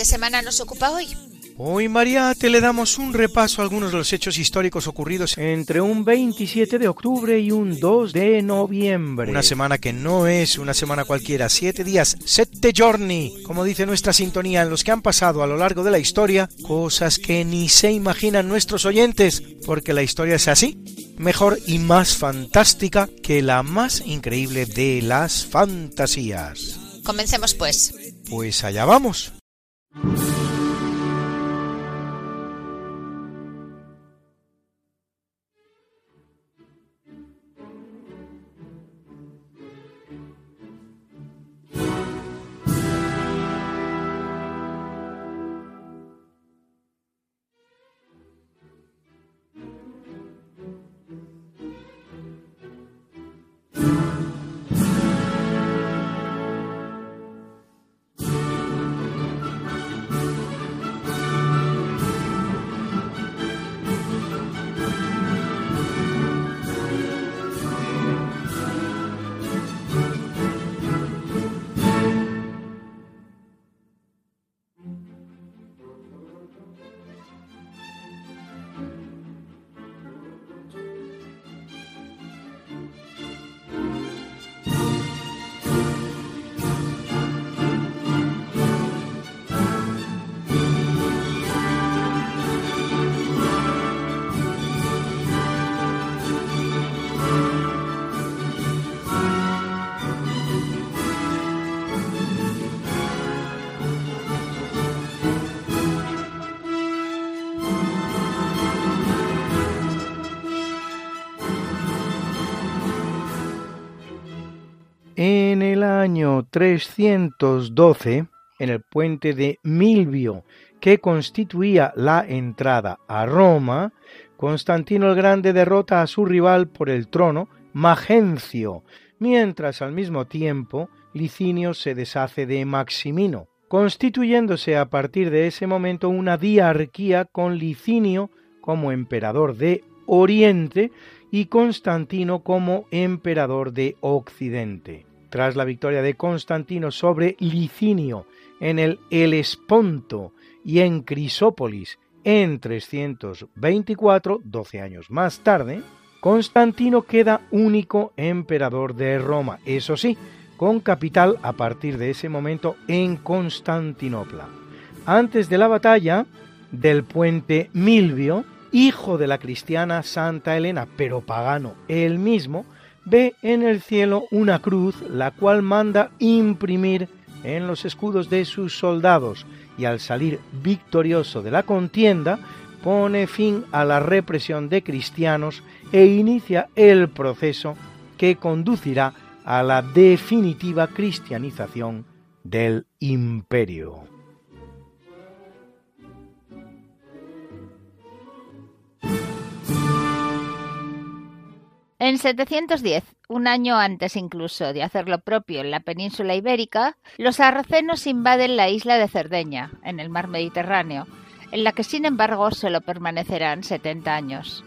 ¿Qué semana nos ocupa hoy? Hoy, Mariate, le damos un repaso a algunos de los hechos históricos ocurridos entre un 27 de octubre y un 2 de noviembre. Una semana que no es una semana cualquiera, siete días, sette giorni, como dice nuestra sintonía, en los que han pasado a lo largo de la historia cosas que ni se imaginan nuestros oyentes, porque la historia es así, mejor y más fantástica que la más increíble de las fantasías. Comencemos pues. Pues allá vamos. Mm-hmm. En el año 312, en el puente de Milvio, que constituía la entrada a Roma, Constantino el Grande derrota a su rival por el trono, Magencio, mientras al mismo tiempo Licinio se deshace de Maximino, constituyéndose a partir de ese momento una diarquía con Licinio como emperador de Oriente y Constantino como emperador de Occidente. Tras la victoria de Constantino sobre Licinio en el Helesponto y en Crisópolis en 324, 12 años más tarde, Constantino queda único emperador de Roma, eso sí, con capital a partir de ese momento en Constantinopla. Antes de la batalla del puente Milvio, hijo de la cristiana Santa Elena, pero pagano él mismo, ve en el cielo una cruz, la cual manda imprimir en los escudos de sus soldados, y al salir victorioso de la contienda, pone fin a la represión de cristianos e inicia el proceso que conducirá a la definitiva cristianización del imperio. En 710, un año antes incluso de hacer lo propio en la península ibérica, los sarracenos invaden la isla de Cerdeña, en el mar Mediterráneo, en la que sin embargo solo permanecerán 70 años.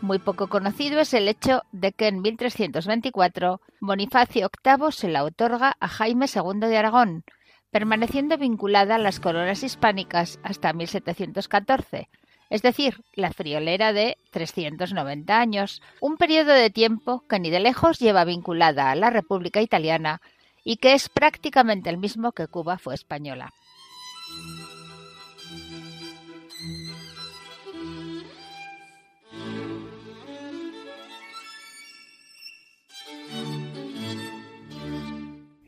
Muy poco conocido es el hecho de que en 1324 Bonifacio VIII se la otorga a Jaime II de Aragón, permaneciendo vinculada a las coronas hispánicas hasta 1714, es decir, la friolera de 390 años, un periodo de tiempo que ni de lejos lleva vinculada a la República Italiana y que es prácticamente el mismo que Cuba fue española.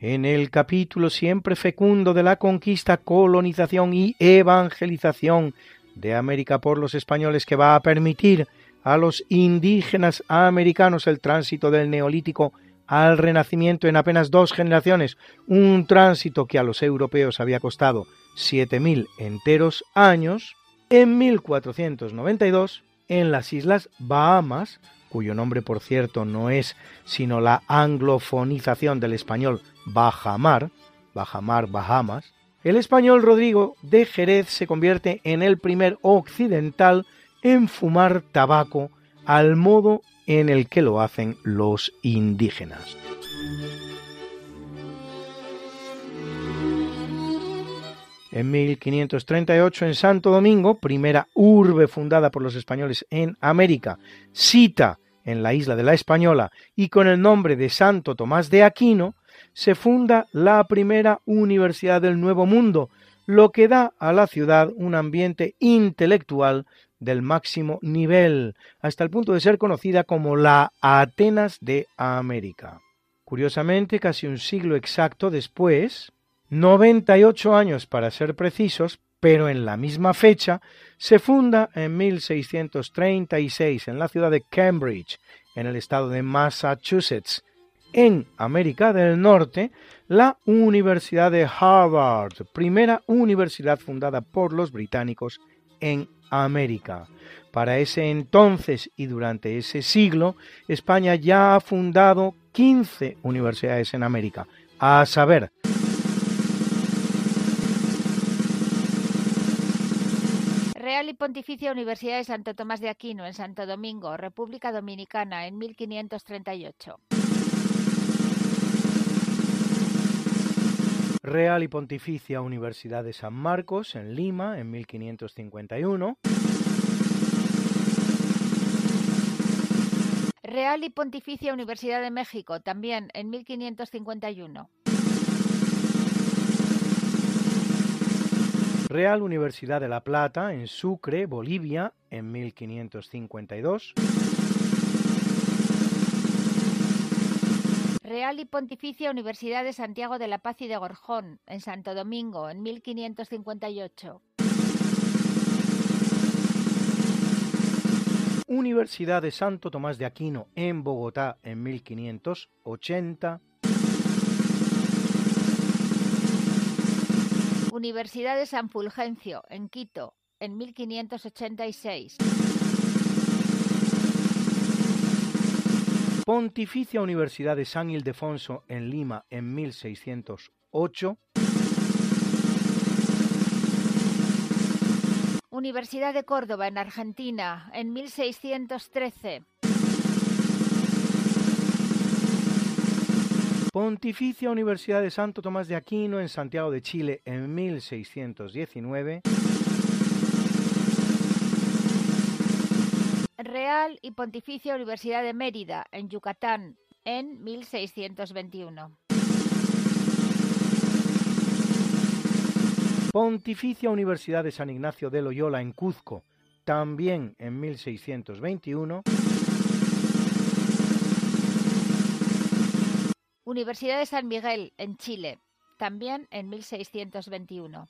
en el capítulo siempre fecundo de la conquista, colonización y evangelización de América por los españoles que va a permitir a los indígenas americanos el tránsito del neolítico al renacimiento en apenas dos generaciones, un tránsito que a los europeos había costado siete mil enteros años, en 1492, en las Islas Bahamas, cuyo nombre por cierto no es sino la anglofonización del español Bajamar, Bajamar, Bahamas, el español Rodrigo de Jerez se convierte en el primer occidental en fumar tabaco al modo en el que lo hacen los indígenas. En 1538 en Santo Domingo, primera urbe fundada por los españoles en América, cita en la isla de la Española y con el nombre de Santo Tomás de Aquino, se funda la primera Universidad del Nuevo Mundo, lo que da a la ciudad un ambiente intelectual del máximo nivel, hasta el punto de ser conocida como la Atenas de América. Curiosamente, casi un siglo exacto después, 98 años para ser precisos, pero en la misma fecha, se funda en 1636 en la ciudad de Cambridge, en el estado de Massachusetts, en América del Norte, la Universidad de Harvard, primera universidad fundada por los británicos en América. Para ese entonces y durante ese siglo, España ya ha fundado 15 universidades en América, a saber, Real y Pontificia Universidad de Santo Tomás de Aquino en Santo Domingo, República Dominicana, en 1538. Real y Pontificia Universidad de San Marcos en Lima en 1551. Real y Pontificia Universidad de México, también en 1551. Real Universidad de La Plata en Sucre, Bolivia, en 1552. Real y Pontificia Universidad de Santiago de la Paz y de Gorjón, en Santo Domingo, en 1558. Universidad de Santo Tomás de Aquino en Bogotá en 1580. Universidad de San Fulgencio en Quito en 1586. Pontificia Universidad de San Ildefonso en Lima en 1608. Universidad de Córdoba en Argentina en 1613. Pontificia Universidad de Santo Tomás de Aquino en Santiago de Chile en 1619. Real y Pontificia Universidad de Mérida en Yucatán en 1621. Pontificia Universidad de San Ignacio de Loyola en Cuzco, también en 1621. Universidad de San Miguel en Chile, también en 1621.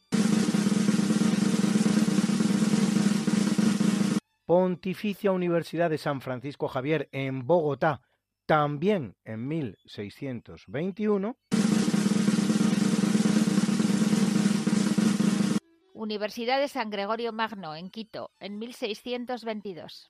Pontificia Universidad de San Francisco Javier en Bogotá, también en 1621. Universidad de San Gregorio Magno en Quito, en 1622.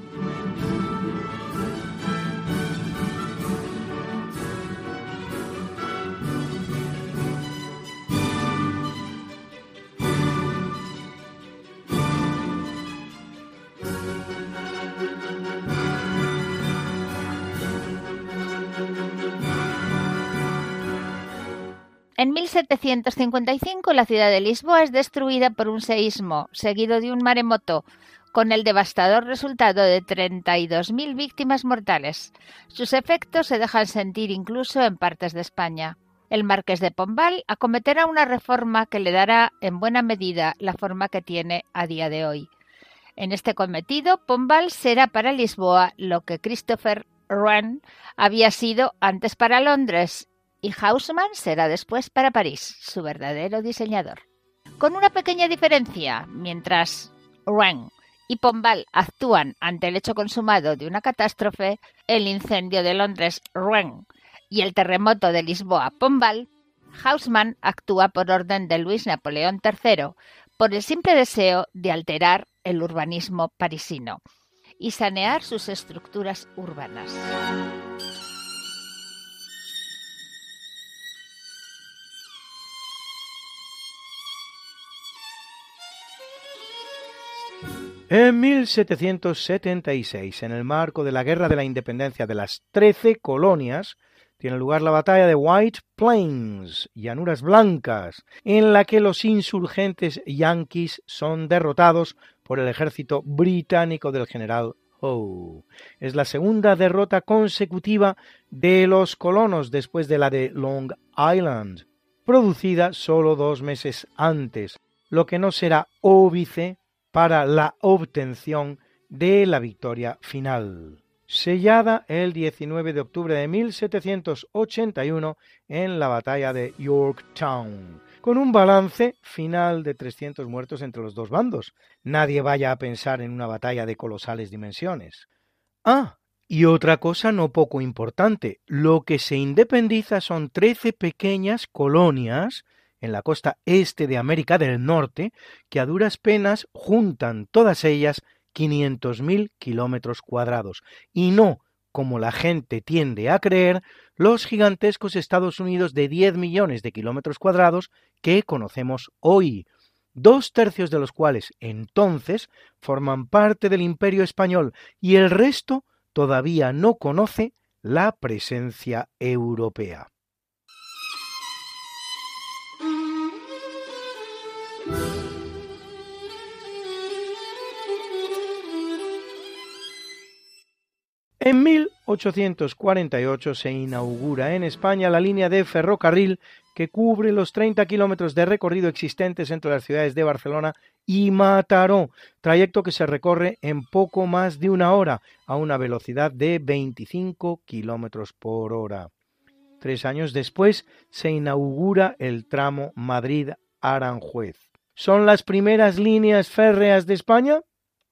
En 1755 la ciudad de Lisboa es destruida por un seísmo, seguido de un maremoto, con el devastador resultado de 32.000 víctimas mortales. Sus efectos se dejan sentir incluso en partes de España. El marqués de Pombal acometerá una reforma que le dará en buena medida la forma que tiene a día de hoy. En este cometido, Pombal será para Lisboa lo que Christopher Wren había sido antes para Londres y Haussmann será después para París, su verdadero diseñador. Con una pequeña diferencia, mientras Wren y Pombal actúan ante el hecho consumado de una catástrofe, el incendio de Londres Wren y el terremoto de Lisboa Pombal, Haussmann actúa por orden de Luis Napoleón III, por el simple deseo de alterar el urbanismo parisino y sanear sus estructuras urbanas. En 1776, en el marco de la Guerra de la Independencia de las Trece Colonias, tiene lugar la batalla de White Plains, llanuras blancas, en la que los insurgentes yanquis son derrotados por el ejército británico del general Howe. Es la segunda derrota consecutiva de los colonos después de la de Long Island, producida solo dos meses antes, lo que no será óbice para la obtención de la victoria final, sellada el 19 de octubre de 1781 en la batalla de Yorktown, con un balance final de 300 muertos entre los dos bandos. Nadie vaya a pensar en una batalla de colosales dimensiones. Ah, y otra cosa no poco importante, lo que se independiza son 13 pequeñas colonias en la costa este de América del Norte, que a duras penas juntan todas ellas 500.000 kilómetros cuadrados, y no, como la gente tiende a creer, los gigantescos Estados Unidos de 10 millones de kilómetros cuadrados que conocemos hoy, dos tercios de los cuales entonces forman parte del imperio español y el resto todavía no conoce la presencia europea. En 1848 se inaugura en España la línea de ferrocarril que cubre los 30 kilómetros de recorrido existentes entre las ciudades de Barcelona y Mataró, trayecto que se recorre en poco más de una hora a una velocidad de 25 kilómetros por hora. Tres años después se inaugura el tramo Madrid-Aranjuez. ¿Son las primeras líneas férreas de España?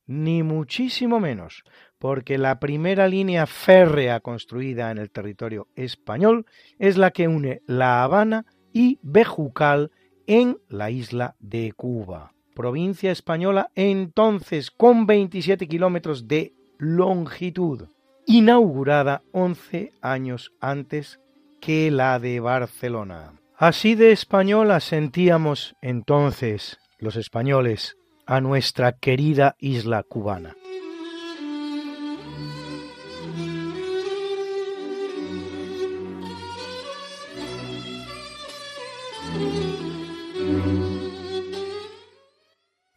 Ni muchísimo menos porque la primera línea férrea construida en el territorio español es la que une La Habana y Bejucal en la isla de Cuba, provincia española entonces con 27 kilómetros de longitud, inaugurada 11 años antes que la de Barcelona. Así de española sentíamos entonces los españoles a nuestra querida isla cubana.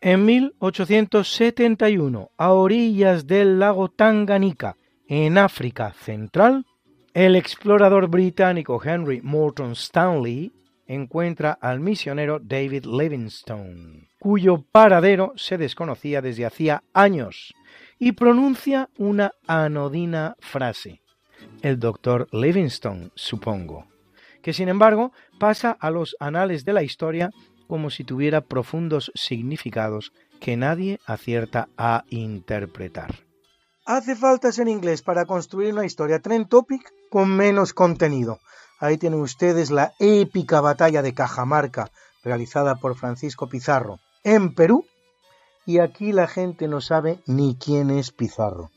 En 1871, a orillas del lago Tanganica, en África Central, el explorador británico Henry Morton Stanley encuentra al misionero David Livingstone, cuyo paradero se desconocía desde hacía años, y pronuncia una anodina frase. El doctor Livingstone, supongo, que sin embargo pasa a los anales de la historia como si tuviera profundos significados que nadie acierta a interpretar. Hace faltas en inglés para construir una historia trend topic con menos contenido. Ahí tienen ustedes la épica batalla de Cajamarca, realizada por Francisco Pizarro en Perú, y aquí la gente no sabe ni quién es Pizarro.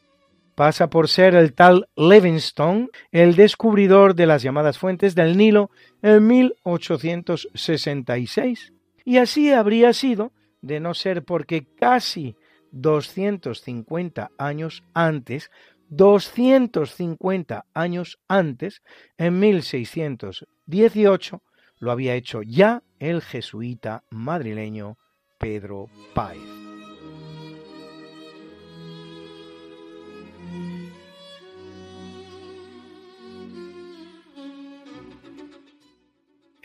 Pasa por ser el tal Livingstone el descubridor de las llamadas fuentes del Nilo en 1866 y así habría sido de no ser porque casi 250 años antes, 250 años antes, en 1618, lo había hecho ya el jesuita madrileño Pedro Páez.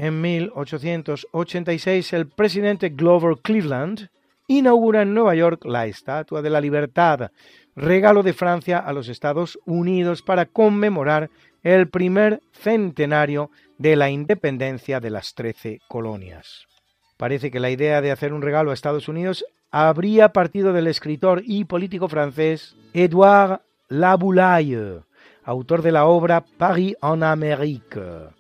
En 1886 el presidente Glover Cleveland inaugura en Nueva York la Estatua de la Libertad, regalo de Francia a los Estados Unidos para conmemorar el primer centenario de la independencia de las trece colonias. Parece que la idea de hacer un regalo a Estados Unidos habría partido del escritor y político francés Édouard Laboulaye, autor de la obra Paris en Amérique,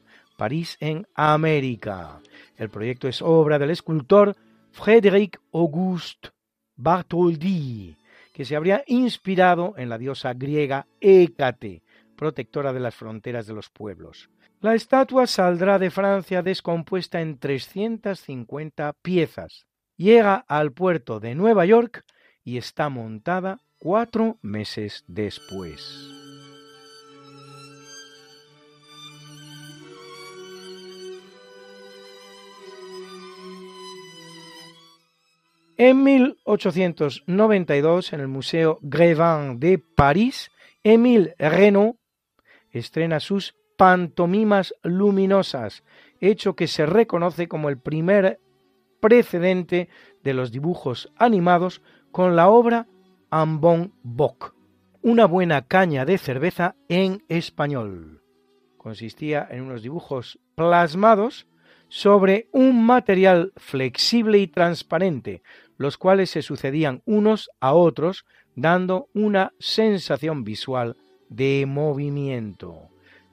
París en América. El proyecto es obra del escultor Frédéric Auguste Bartholdi, que se habría inspirado en la diosa griega Hécate, protectora de las fronteras de los pueblos. La estatua saldrá de Francia descompuesta en 350 piezas. Llega al puerto de Nueva York y está montada cuatro meses después. En 1892, en el Museo Grévin de París, Émile Renault estrena sus pantomimas luminosas, hecho que se reconoce como el primer precedente de los dibujos animados con la obra Ambon Bock, una buena caña de cerveza en español. Consistía en unos dibujos plasmados sobre un material flexible y transparente, los cuales se sucedían unos a otros, dando una sensación visual de movimiento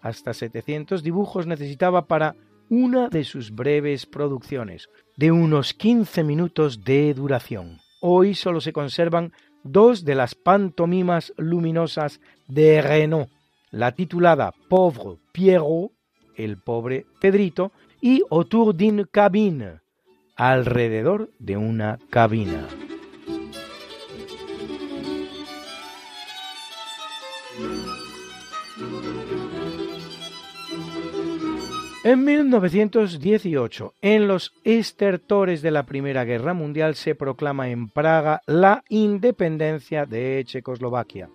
hasta 700 dibujos necesitaba para una de sus breves producciones, de unos 15 minutos de duración. Hoy solo se conservan dos de las pantomimas luminosas de Renault, la titulada Pauvre Pierrot, el pobre Pedrito, y Autour d'une cabine, alrededor de una cabina. En 1918, en los estertores de la Primera Guerra Mundial, se proclama en Praga la independencia de Checoslovaquia.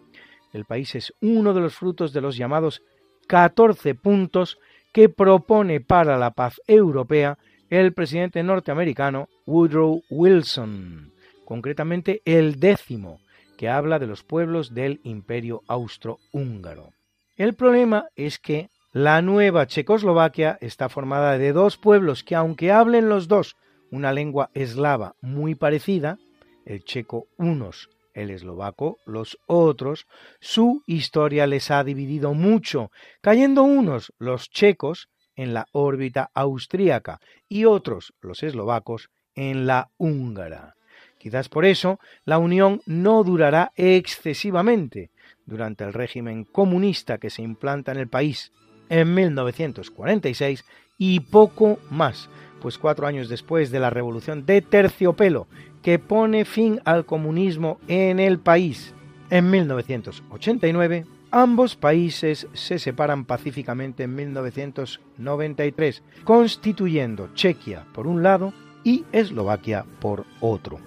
El país es uno de los frutos de los llamados 14 puntos que propone para la paz europea el presidente norteamericano Woodrow Wilson, concretamente el décimo, que habla de los pueblos del imperio austrohúngaro. El problema es que la nueva Checoslovaquia está formada de dos pueblos que aunque hablen los dos una lengua eslava muy parecida, el checo unos, el eslovaco los otros, su historia les ha dividido mucho, cayendo unos, los checos, en la órbita austríaca y otros, los eslovacos, en la húngara. Quizás por eso la unión no durará excesivamente durante el régimen comunista que se implanta en el país en 1946 y poco más, pues cuatro años después de la revolución de terciopelo que pone fin al comunismo en el país en 1989, ambos países se separan pacíficamente en 1993, constituyendo Chequia por un lado y Eslovaquia por otro.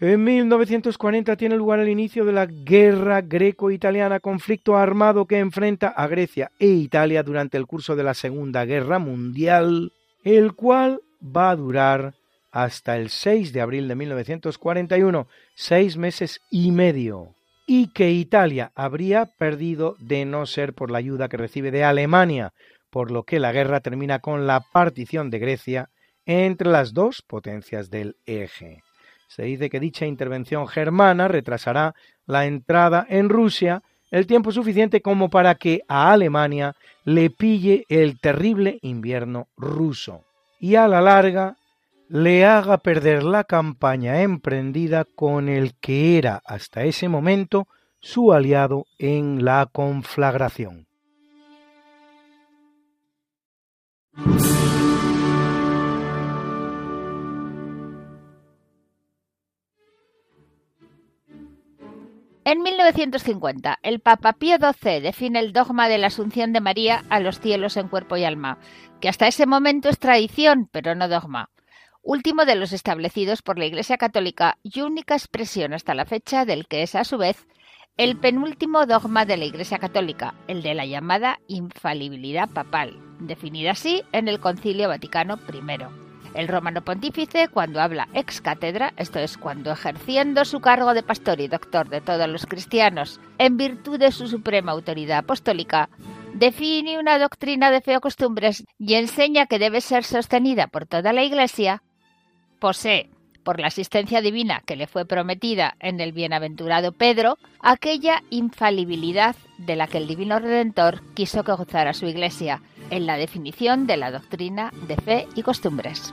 En 1940 tiene lugar el inicio de la guerra greco-italiana, conflicto armado que enfrenta a Grecia e Italia durante el curso de la Segunda Guerra Mundial, el cual va a durar hasta el 6 de abril de 1941, seis meses y medio, y que Italia habría perdido de no ser por la ayuda que recibe de Alemania, por lo que la guerra termina con la partición de Grecia entre las dos potencias del eje. Se dice que dicha intervención germana retrasará la entrada en Rusia el tiempo suficiente como para que a Alemania le pille el terrible invierno ruso y a la larga le haga perder la campaña emprendida con el que era hasta ese momento su aliado en la conflagración. En 1950, el Papa Pío XII define el dogma de la Asunción de María a los cielos en cuerpo y alma, que hasta ese momento es tradición, pero no dogma, último de los establecidos por la Iglesia Católica y única expresión hasta la fecha del que es a su vez el penúltimo dogma de la Iglesia Católica, el de la llamada infalibilidad papal, definida así en el Concilio Vaticano I. El romano pontífice, cuando habla ex cátedra, esto es, cuando ejerciendo su cargo de pastor y doctor de todos los cristianos, en virtud de su suprema autoridad apostólica, define una doctrina de fe o costumbres y enseña que debe ser sostenida por toda la Iglesia, posee, por la asistencia divina que le fue prometida en el bienaventurado Pedro, aquella infalibilidad de la que el Divino Redentor quiso que gozara su Iglesia, en la definición de la doctrina de fe y costumbres.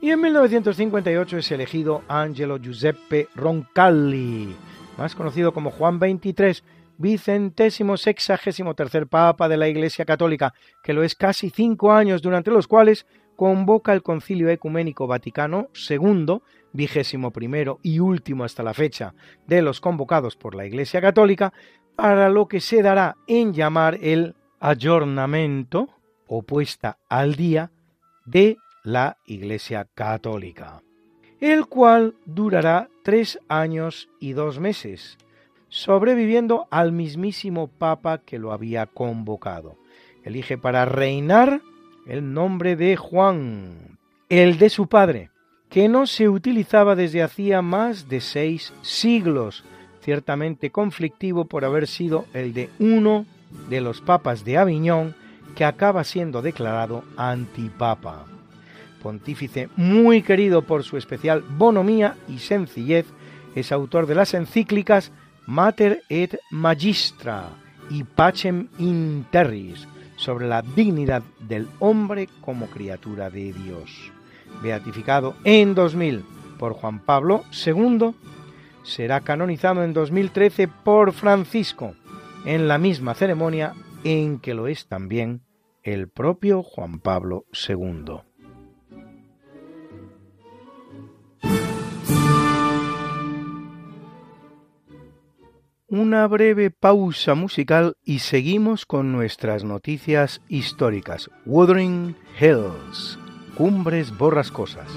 Y en 1958 es elegido Angelo Giuseppe Roncalli, más conocido como Juan XXIII, vicentésimo sexagésimo tercer Papa de la Iglesia Católica, que lo es casi cinco años, durante los cuales convoca el Concilio Ecuménico Vaticano II, vigésimo primero y último hasta la fecha de los convocados por la Iglesia Católica, para lo que se dará en llamar el ayornamiento o puesta al día de la Iglesia Católica, el cual durará tres años y dos meses, sobreviviendo al mismísimo Papa que lo había convocado. Elige para reinar el nombre de Juan, el de su padre, que no se utilizaba desde hacía más de seis siglos, ciertamente conflictivo por haber sido el de uno de los papas de Aviñón que acaba siendo declarado antipapa. Pontífice muy querido por su especial bonomía y sencillez, es autor de las encíclicas Mater et Magistra y Pacem in Terris, sobre la dignidad del hombre como criatura de Dios. Beatificado en 2000 por Juan Pablo II, será canonizado en 2013 por Francisco, en la misma ceremonia en que lo es también el propio Juan Pablo II. Una breve pausa musical y seguimos con nuestras noticias históricas. Wuthering Hills, Cumbres Borrascosas.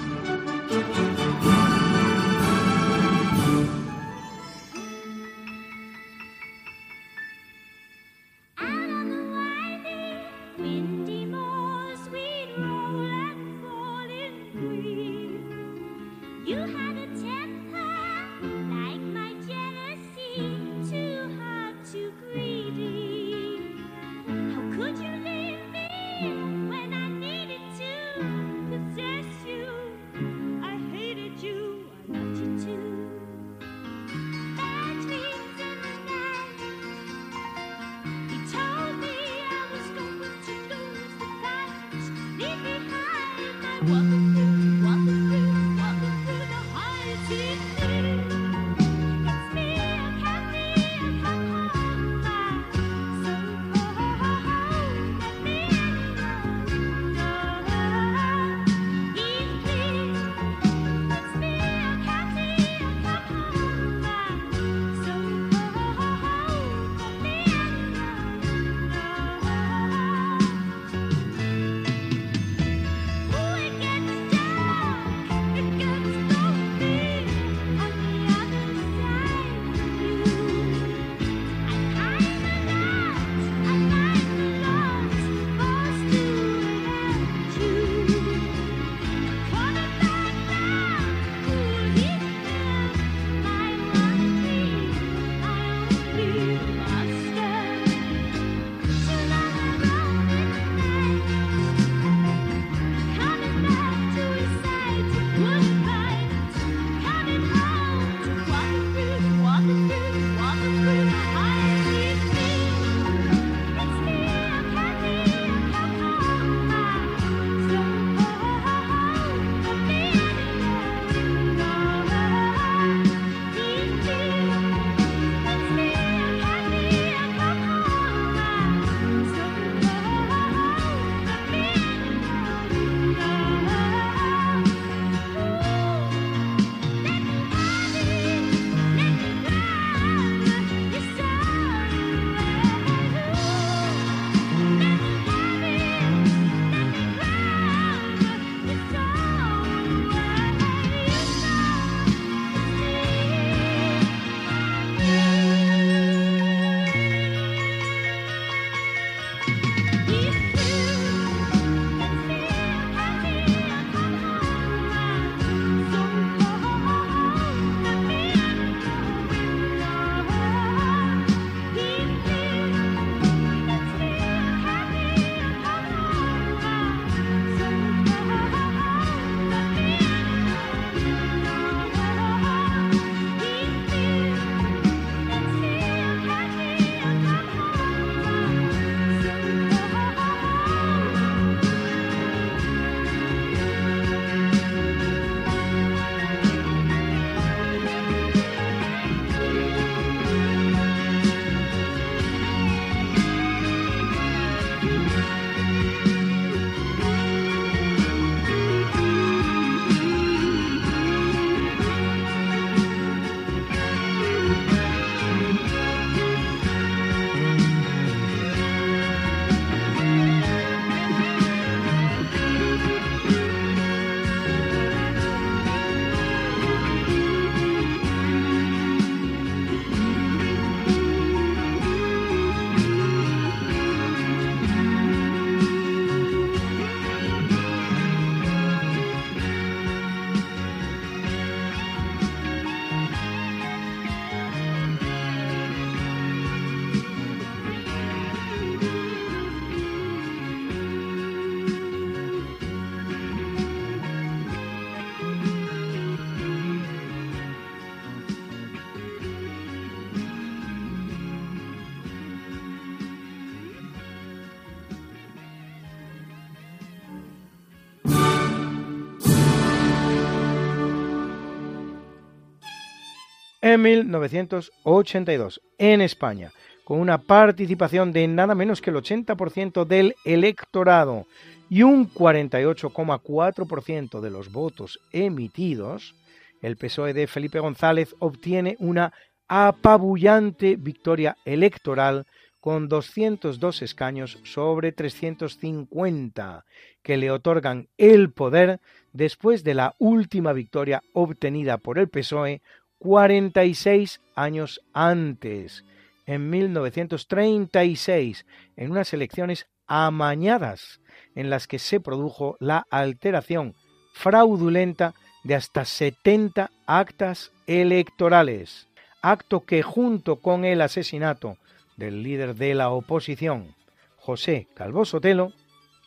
En 1982 en España, con una participación de nada menos que el 80% del electorado y un 48,4% de los votos emitidos, el PSOE de Felipe González obtiene una apabullante victoria electoral con 202 escaños sobre 350, que le otorgan el poder después de la última victoria obtenida por el PSOE 46 años antes, en 1936, en unas elecciones amañadas en las que se produjo la alteración fraudulenta de hasta 70 actas electorales, acto que junto con el asesinato del líder de la oposición, José Calvo Sotelo,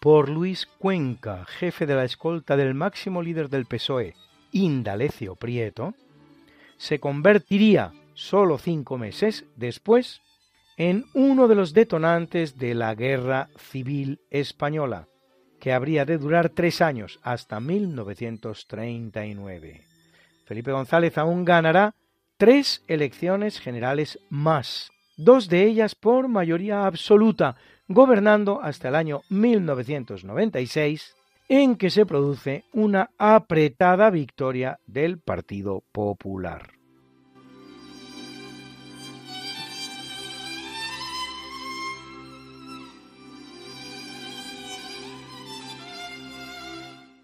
por Luis Cuenca, jefe de la escolta del máximo líder del PSOE, Indalecio Prieto, se convertiría solo cinco meses después en uno de los detonantes de la Guerra Civil Española, que habría de durar tres años hasta 1939. Felipe González aún ganará tres elecciones generales más, dos de ellas por mayoría absoluta, gobernando hasta el año 1996, en que se produce una apretada victoria del Partido Popular.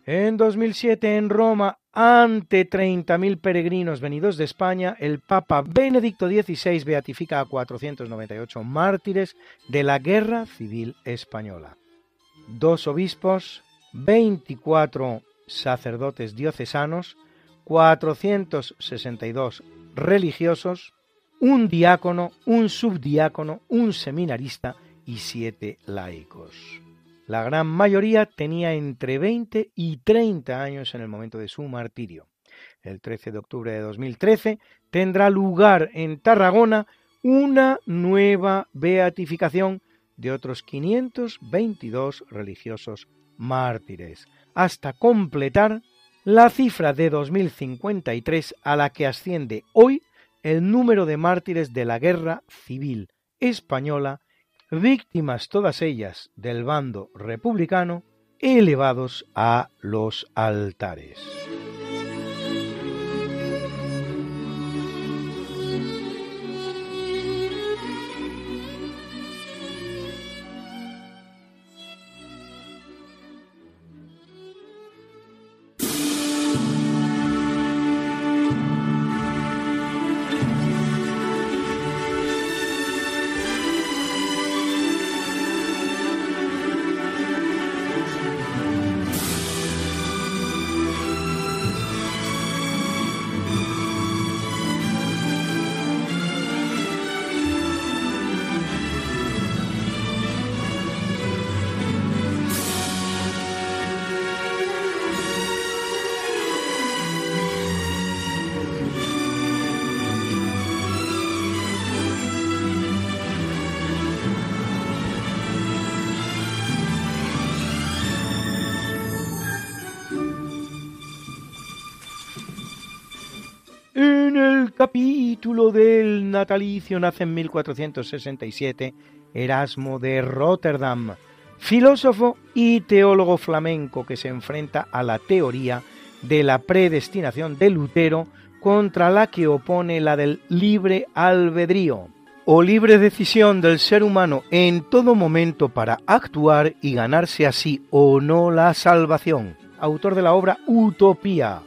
En 2007 en Roma, ante 30.000 peregrinos venidos de España, el Papa Benedicto XVI beatifica a 498 mártires de la Guerra Civil Española. Dos obispos, 24 sacerdotes diocesanos, 462 religiosos, un diácono, un subdiácono, un seminarista y siete laicos. La gran mayoría tenía entre 20 y 30 años en el momento de su martirio. El 13 de octubre de 2013 tendrá lugar en Tarragona una nueva beatificación de otros 522 religiosos mártires, hasta completar la cifra de 2053 a la que asciende hoy el número de mártires de la guerra civil española víctimas todas ellas del bando republicano, elevados a los altares. Del natalicio nace en 1467 Erasmo de Rotterdam, filósofo y teólogo flamenco que se enfrenta a la teoría de la predestinación de Lutero contra la que opone la del libre albedrío o libre decisión del ser humano en todo momento para actuar y ganarse así o no la salvación. Autor de la obra Utopía.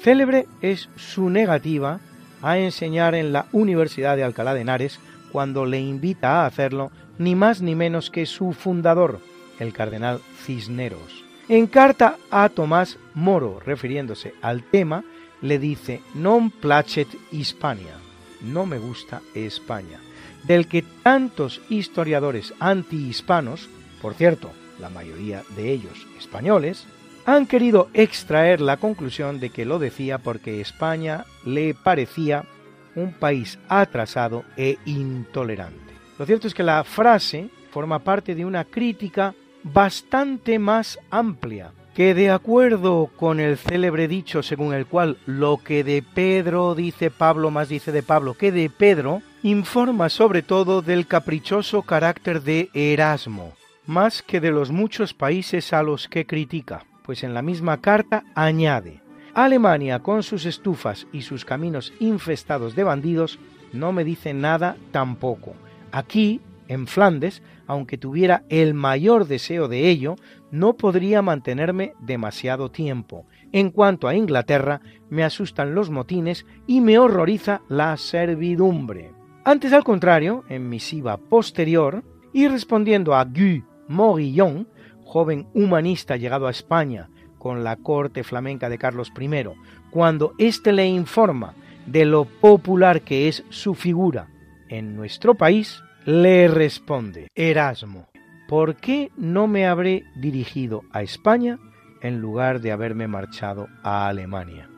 Célebre es su negativa a enseñar en la Universidad de Alcalá de Henares cuando le invita a hacerlo ni más ni menos que su fundador, el cardenal Cisneros. En carta a Tomás Moro, refiriéndose al tema, le dice non placet Hispania, no me gusta España, del que tantos historiadores antihispanos, por cierto, la mayoría de ellos españoles, han querido extraer la conclusión de que lo decía porque España le parecía un país atrasado e intolerante. Lo cierto es que la frase forma parte de una crítica bastante más amplia, que de acuerdo con el célebre dicho según el cual lo que de Pedro dice Pablo más dice de Pablo que de Pedro, informa sobre todo del caprichoso carácter de Erasmo, más que de los muchos países a los que critica, pues en la misma carta añade, Alemania con sus estufas y sus caminos infestados de bandidos no me dice nada tampoco. Aquí, en Flandes, aunque tuviera el mayor deseo de ello, no podría mantenerme demasiado tiempo. En cuanto a Inglaterra, me asustan los motines y me horroriza la servidumbre. Antes al contrario, en misiva posterior, y respondiendo a Guy Morillon, joven humanista llegado a España con la corte flamenca de Carlos I, cuando éste le informa de lo popular que es su figura en nuestro país, le responde Erasmo, ¿por qué no me habré dirigido a España en lugar de haberme marchado a Alemania?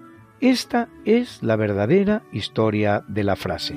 Esta es la verdadera historia de la frase.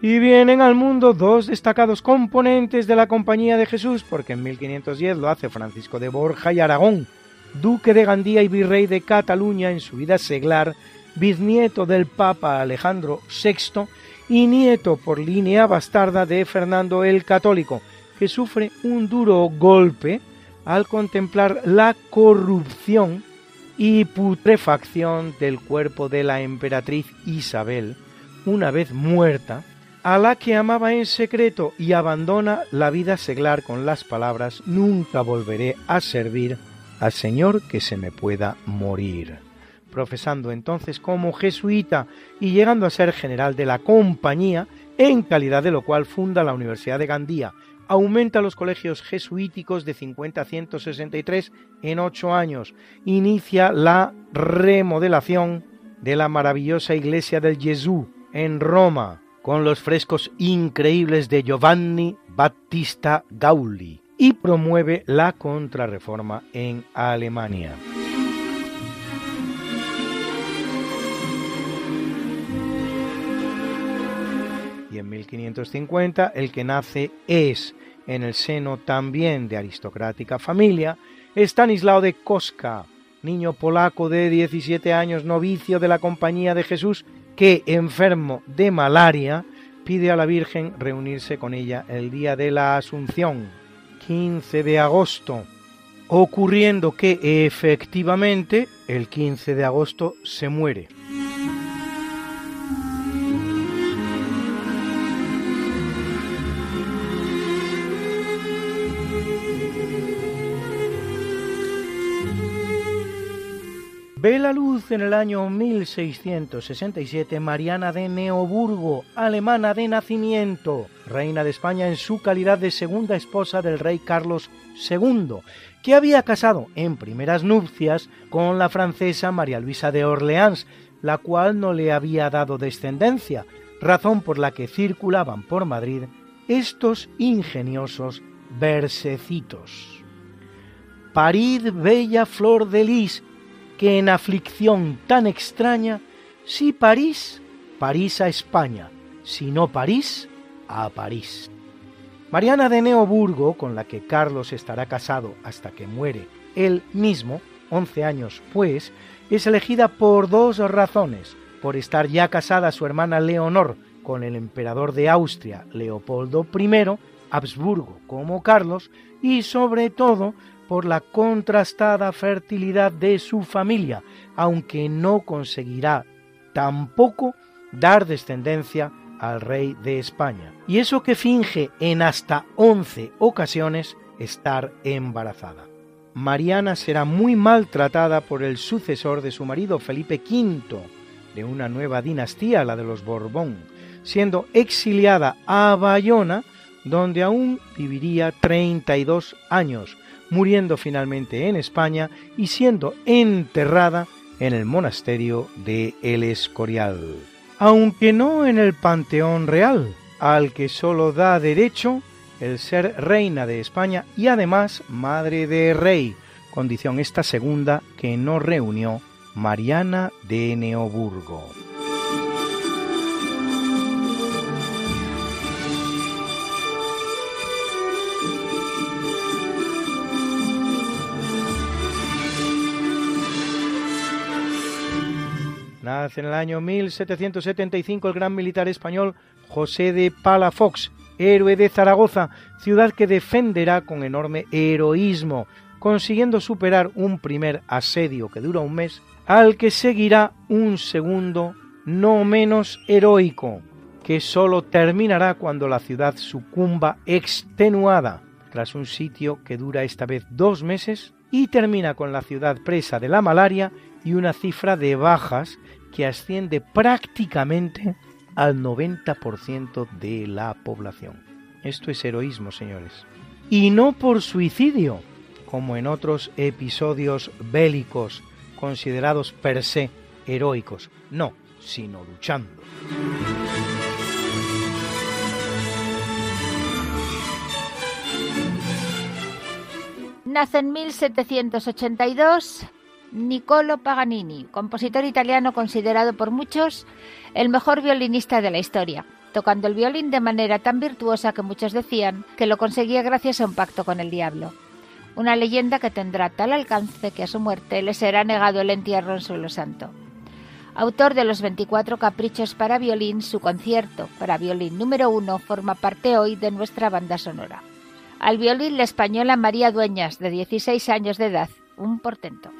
Y vienen al mundo dos destacados componentes de la Compañía de Jesús, porque en 1510 lo hace Francisco de Borja y Aragón, duque de Gandía y virrey de Cataluña en su vida seglar, bisnieto del Papa Alejandro VI y nieto por línea bastarda de Fernando el Católico, que sufre un duro golpe al contemplar la corrupción y putrefacción del cuerpo de la emperatriz Isabel, una vez muerta, a la que amaba en secreto y abandona la vida seglar con las palabras Nunca volveré a servir al Señor que se me pueda morir. Profesando entonces como jesuita y llegando a ser general de la compañía, en calidad de lo cual funda la Universidad de Gandía, aumenta los colegios jesuíticos de 50 a 163 en ocho años, inicia la remodelación de la maravillosa iglesia del Gesù en Roma, con los frescos increíbles de Giovanni Battista Gauli, y promueve la contrarreforma en Alemania. Y en 1550 el que nace es, en el seno también de aristocrática familia, Stanislao de Koska, niño polaco de 17 años, novicio de la Compañía de Jesús, que, enfermo de malaria, pide a la Virgen reunirse con ella el día de la Asunción, 15 de agosto, ocurriendo que efectivamente el 15 de agosto se muere. Ve la luz en el año 1667 Mariana de Neoburgo, alemana de nacimiento, reina de España en su calidad de segunda esposa del rey Carlos II, que había casado en primeras nupcias con la francesa María Luisa de Orleans, la cual no le había dado descendencia, razón por la que circulaban por Madrid estos ingeniosos versecitos. Parid bella flor de lis, que en aflicción tan extraña, si París, París a España, si no París, a París. Mariana de Neoburgo, con la que Carlos estará casado hasta que muere él mismo, once años pues, es elegida por dos razones, por estar ya casada su hermana Leonor con el emperador de Austria, Leopoldo I, Habsburgo como Carlos, y sobre todo por la contrastada fertilidad de su familia, aunque no conseguirá tampoco dar descendencia al rey de España. Y eso que finge en hasta once ocasiones estar embarazada. Mariana será muy maltratada por el sucesor de su marido Felipe V, de una nueva dinastía, la de los Borbón, siendo exiliada a Bayona, donde aún viviría 32 años, muriendo finalmente en España y siendo enterrada en el monasterio de El Escorial. Aunque no en el Panteón Real, al que solo da derecho el ser reina de España y además madre de rey, condición esta segunda que no reunió Mariana de Neoburgo. Nace en el año 1775 el gran militar español José de Palafox, héroe de Zaragoza, ciudad que defenderá con enorme heroísmo, consiguiendo superar un primer asedio que dura un mes, al que seguirá un segundo no menos heroico, que sólo terminará cuando la ciudad sucumba extenuada, tras un sitio que dura esta vez dos meses y termina con la ciudad presa de la malaria y una cifra de bajas que asciende prácticamente al 90% de la población. Esto es heroísmo, señores. Y no por suicidio, como en otros episodios bélicos considerados per se heroicos, no, sino luchando. Nace en 1782 Niccolo Paganini, compositor italiano considerado por muchos el mejor violinista de la historia, tocando el violín de manera tan virtuosa que muchos decían que lo conseguía gracias a un pacto con el diablo. Una leyenda que tendrá tal alcance que a su muerte le será negado el entierro en suelo santo. Autor de los 24 caprichos para violín, su concierto para violín número uno forma parte hoy de nuestra banda sonora. Al violín la española María Dueñas, de 16 años de edad, un portento.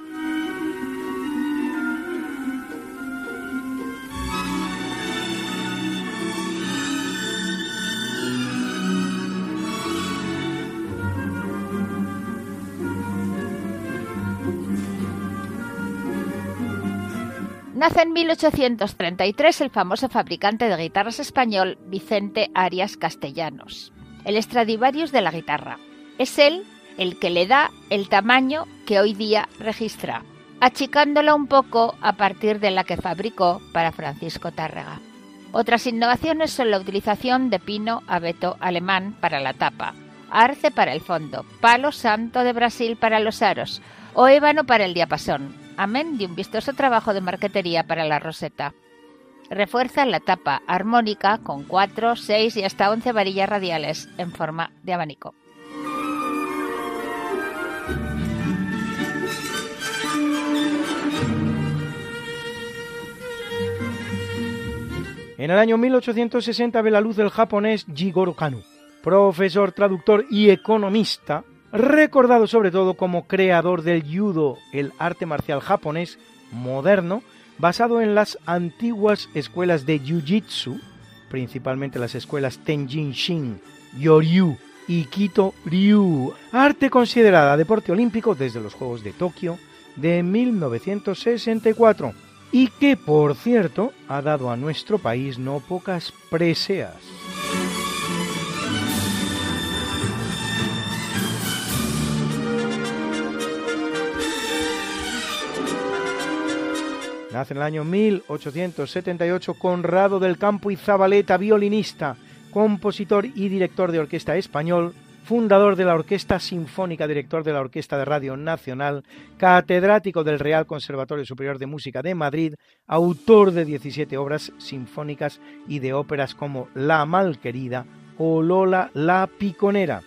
Nace en 1833 el famoso fabricante de guitarras español Vicente Arias Castellanos, el Stradivarius de la guitarra. Es él el que le da el tamaño que hoy día registra, achicándola un poco a partir de la que fabricó para Francisco Tárrega. Otras innovaciones son la utilización de pino abeto alemán para la tapa, arce para el fondo, palo santo de Brasil para los aros o ébano para el diapasón, amén de un vistoso trabajo de marquetería para la roseta. Refuerza la tapa armónica con 4, 6 y hasta 11 varillas radiales en forma de abanico. En el año 1860 ve la luz del japonés Jigoro Kano, profesor, traductor y economista, recordado sobre todo como creador del judo, el arte marcial japonés moderno, basado en las antiguas escuelas de jiu-jitsu, principalmente las escuelas Tenjin Shin, Yoryu y Kito Ryu, arte considerada deporte olímpico desde los Juegos de Tokio de 1964 y que, por cierto, ha dado a nuestro país no pocas preseas. Nace en el año 1878 Conrado del Campo y Zabaleta, violinista, compositor y director de orquesta español, fundador de la Orquesta Sinfónica, director de la Orquesta de Radio Nacional, catedrático del Real Conservatorio Superior de Música de Madrid, autor de 17 obras sinfónicas y de óperas como La Malquerida o Lola la Piconera,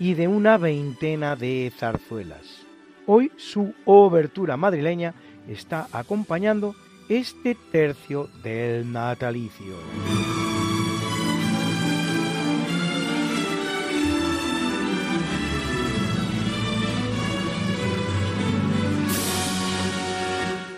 y de una veintena de zarzuelas. Hoy su obertura madrileña está acompañando este tercio del natalicio.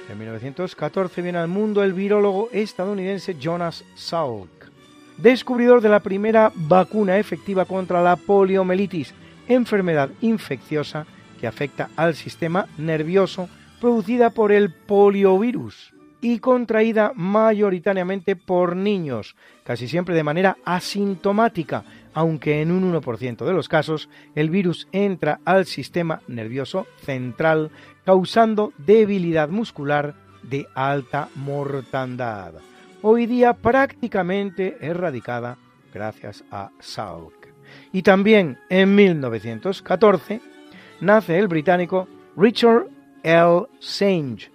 En 1914 viene al mundo el virólogo estadounidense Jonas Salk, descubridor de la primera vacuna efectiva contra la poliomielitis, enfermedad infecciosa que afecta al sistema nervioso producida por el poliovirus y contraída mayoritariamente por niños, casi siempre de manera asintomática, aunque en un 1% de los casos el virus entra al sistema nervioso central causando debilidad muscular de alta mortandad. Hoy día prácticamente erradicada gracias a Salk. Y también en 1914 nace el británico Richard L. Sange,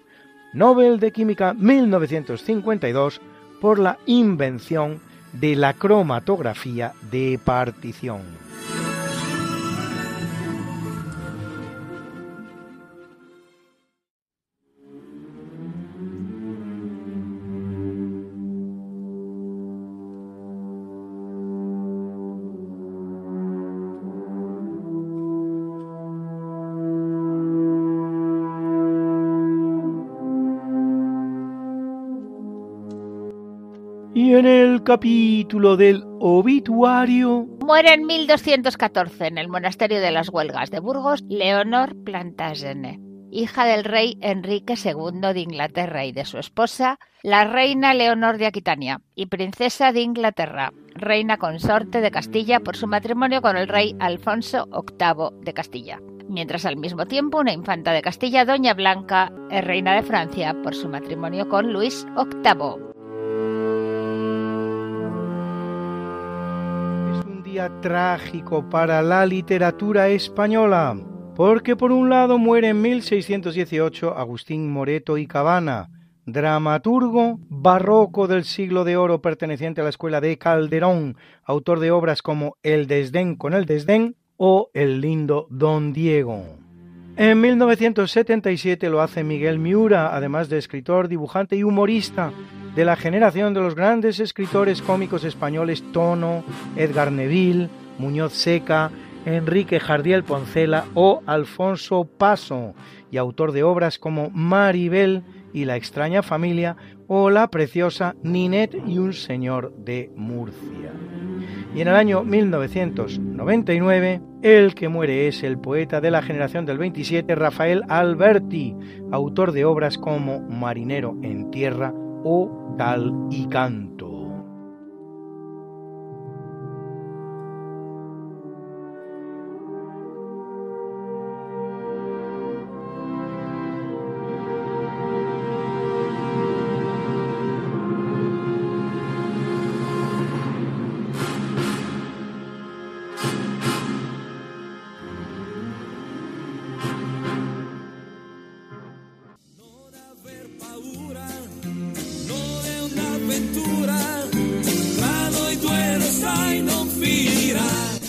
Nobel de Química 1952 por la invención de la cromatografía de partición. Capítulo del obituario... Muere en 1214 en el monasterio de las Huelgas de Burgos Leonor Plantagenet, hija del rey Enrique II de Inglaterra y de su esposa, la reina Leonor de Aquitania, y princesa de Inglaterra, reina consorte de Castilla por su matrimonio con el rey Alfonso VIII de Castilla mientras al mismo tiempo una infanta de Castilla, Doña Blanca, es reina de Francia por su matrimonio con Luis VIII. Trágico para la literatura española, porque por un lado muere en 1618 Agustín Moreto y Cabana, dramaturgo barroco del siglo de oro perteneciente a la escuela de Calderón, autor de obras como El desdén con el desdén o El lindo Don Diego. En 1977 lo hace Miguel Miura, además de escritor, dibujante y humorista, de la generación de los grandes escritores cómicos españoles Tono, Edgar Neville, Muñoz Seca, Enrique Jardiel Poncela o Alfonso Paso, y autor de obras como Maribel y La extraña familia o La preciosa Ninette y un señor de Murcia. Y en el año 1999, el que muere es el poeta de la generación del 27, Rafael Alberti, autor de obras como Marinero en Tierra o Cal y Canto.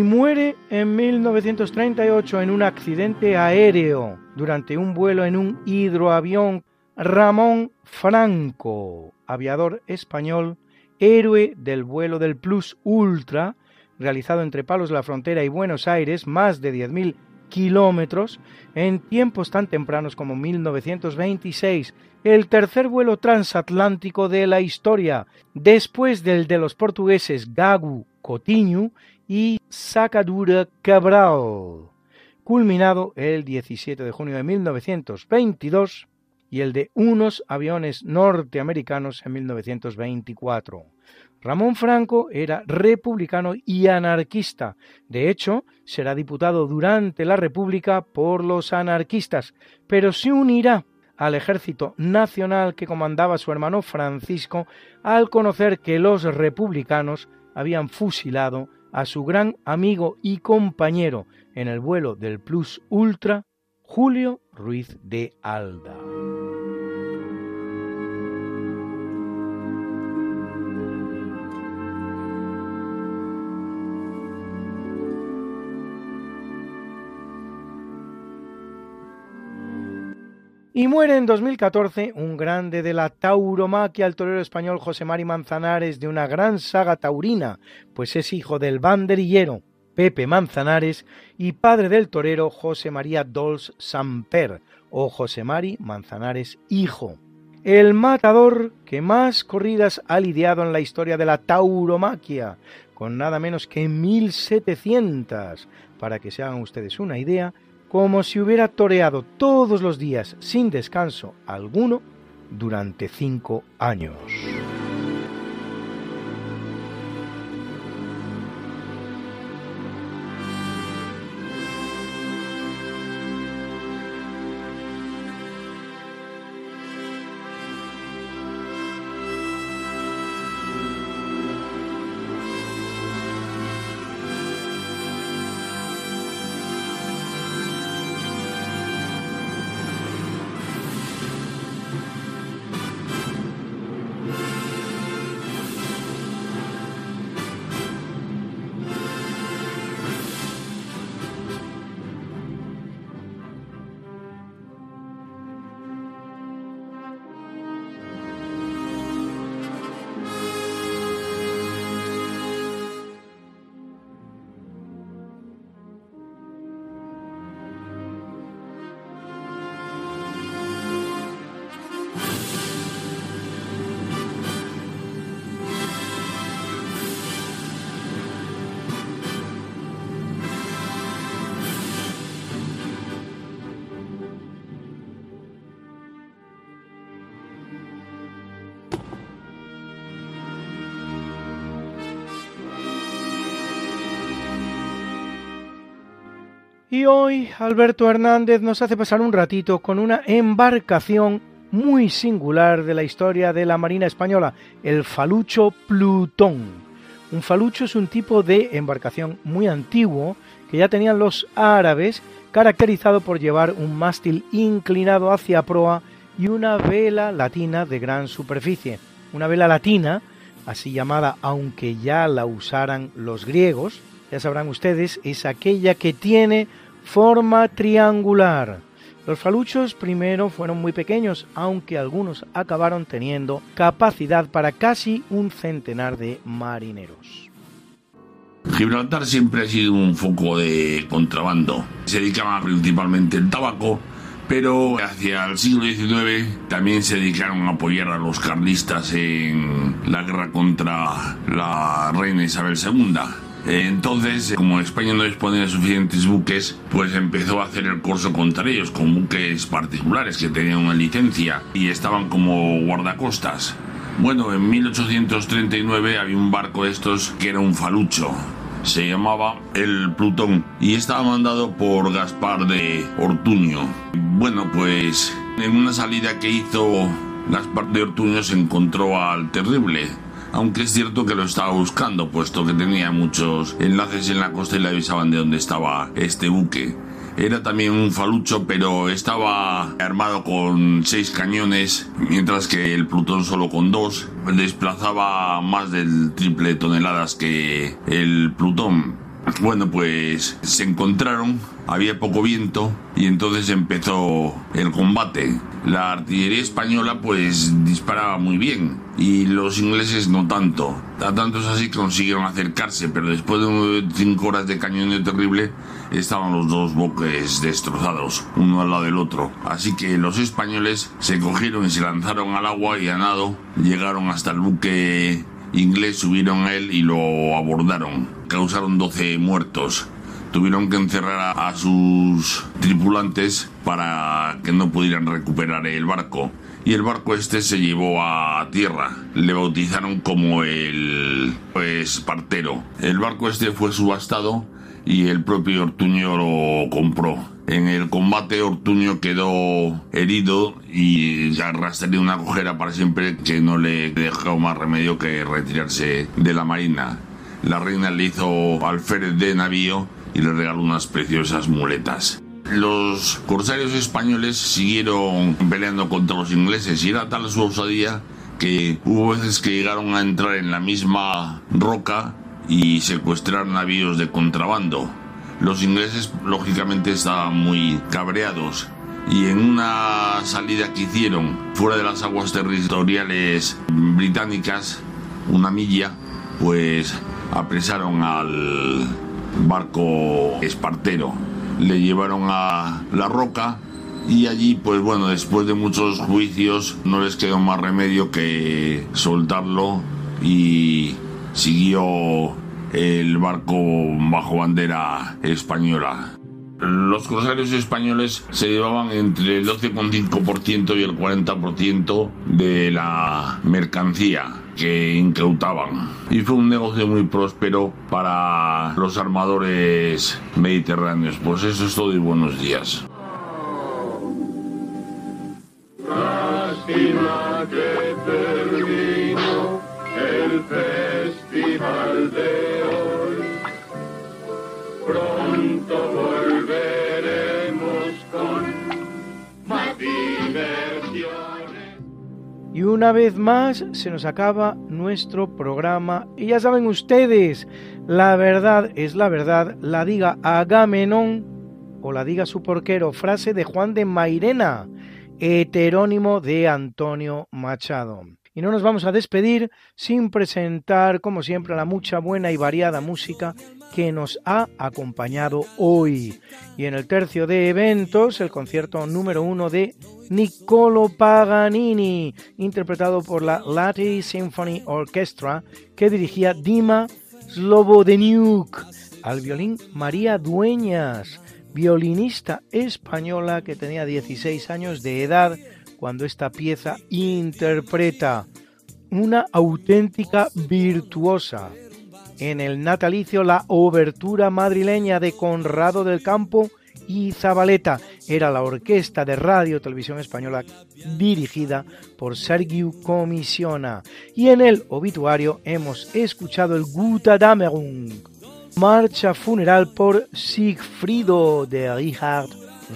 Y muere en 1938 en un accidente aéreo durante un vuelo en un hidroavión. Ramón Franco, aviador español, héroe del vuelo del Plus Ultra, realizado entre Palos la Frontera y Buenos Aires, más de 10.000 kilómetros, en tiempos tan tempranos como 1926, el tercer vuelo transatlántico de la historia, después del de los portugueses Gago Coutinho y Sacadura Cabral, culminado el 17 de junio de 1922 y el de unos aviones norteamericanos en 1924. Ramón Franco era republicano y anarquista. De hecho, será diputado durante la República por los anarquistas, pero se unirá al ejército nacional que comandaba su hermano Francisco al conocer que los republicanos habían fusilado a su gran amigo y compañero en el vuelo del Plus Ultra, Julio Ruiz de Alda. Y muere en 2014 un grande de la tauromaquia, el torero español José Mari Manzanares, de una gran saga taurina, pues es hijo del banderillero Pepe Manzanares y padre del torero José María Dols Samper o José Mari Manzanares hijo. El matador que más corridas ha lidiado en la historia de la tauromaquia, con nada menos que 1700, para que se hagan ustedes una idea como si hubiera toreado todos los días sin descanso alguno durante cinco años. Y hoy Alberto Hernández nos hace pasar un ratito con una embarcación muy singular de la historia de la Marina Española, el falucho Plutón. Un falucho es un tipo de embarcación muy antiguo que ya tenían los árabes, caracterizado por llevar un mástil inclinado hacia proa y una vela latina de gran superficie. Una vela latina, así llamada aunque ya la usaran los griegos, ya sabrán ustedes, es aquella que tiene forma triangular. Los faluchos primero fueron muy pequeños, aunque algunos acabaron teniendo capacidad para casi un centenar de marineros. Gibraltar siempre ha sido un foco de contrabando. Se dedicaba principalmente al tabaco, pero hacia el siglo XIX también se dedicaron a apoyar a los carlistas en la guerra contra la reina Isabel II entonces, como España no disponía de suficientes buques, pues empezó a hacer el curso contra ellos, con buques particulares que tenían una licencia y estaban como guardacostas. Bueno, en 1839 había un barco de estos que era un falucho. Se llamaba el Plutón y estaba mandado por Gaspar de Ortuño. Bueno, pues en una salida que hizo Gaspar de Ortuño se encontró al terrible aunque es cierto que lo estaba buscando, puesto que tenía muchos enlaces en la costa y le avisaban de dónde estaba este buque. Era también un falucho, pero estaba armado con seis cañones, mientras que el Plutón solo con dos. Desplazaba más del triple de toneladas que el Plutón. Bueno, pues se encontraron, había poco viento y entonces empezó el combate. La artillería española pues disparaba muy bien y los ingleses no tanto. A tanto es así consiguieron acercarse, pero después de cinco horas de cañoneo terrible estaban los dos buques destrozados, uno al lado del otro. Así que los españoles se cogieron y se lanzaron al agua y a nado llegaron hasta el buque inglés, subieron a él y lo abordaron. Causaron 12 muertos tuvieron que encerrar a, sus tripulantes para que no pudieran recuperar el barco. Y el barco este se llevó a tierra. Le bautizaron como el pues partero. El barco este fue subastado y el propio Ortuño lo compró. En el combate Ortuño quedó herido y ya arrastraría una cojera para siempre que no le dejó más remedio que retirarse de la marina. La reina le hizo alférez de navío y le regaló unas preciosas muletas. Los corsarios españoles siguieron peleando contra los ingleses y era tal su osadía que hubo veces que llegaron a entrar en la misma roca y secuestrar navíos de contrabando. Los ingleses lógicamente estaban muy cabreados y en una salida que hicieron fuera de las aguas territoriales británicas, una milla, pues apresaron al barco espartero, le llevaron a la roca y allí pues bueno después de muchos juicios no les quedó más remedio que soltarlo y siguió el barco bajo bandera española. Los corsarios españoles se llevaban entre el 12,5% y el 40% de la mercancía que incautaban. Y fue un negocio muy próspero para los armadores mediterráneos. Pues eso es todo y buenos días. el festival de. Pronto volveremos con más diversiones. Y una vez más se nos acaba nuestro programa. Y ya saben ustedes, la verdad es la verdad, la diga Agamenón o la diga su porquero, frase de Juan de Mairena, heterónimo de Antonio Machado. Y no nos vamos a despedir sin presentar, como siempre, la mucha buena y variada música que nos ha acompañado hoy. Y en el tercio de eventos, el concierto número uno de Niccolo Paganini, interpretado por la Lati Symphony Orchestra, que dirigía Dima Slobodeniuk, al violín María Dueñas, violinista española que tenía 16 años de edad cuando esta pieza interpreta una auténtica virtuosa. En el natalicio la obertura madrileña de Conrado del Campo y Zabaleta era la orquesta de radio televisión española dirigida por Sergiu Comisiona. Y en el obituario hemos escuchado el Guta Damerung, marcha funeral por Sigfrido de Richard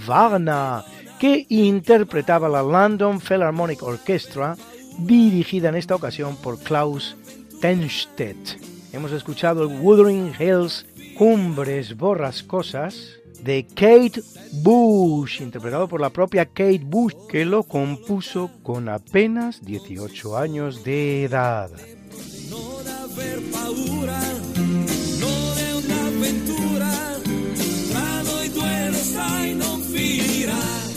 Wagner que interpretaba la London Philharmonic Orchestra, dirigida en esta ocasión por Klaus Tenstedt. Hemos escuchado el Wuthering Hills Cumbres Borrascosas de Kate Bush, interpretado por la propia Kate Bush, que lo compuso con apenas 18 años de edad.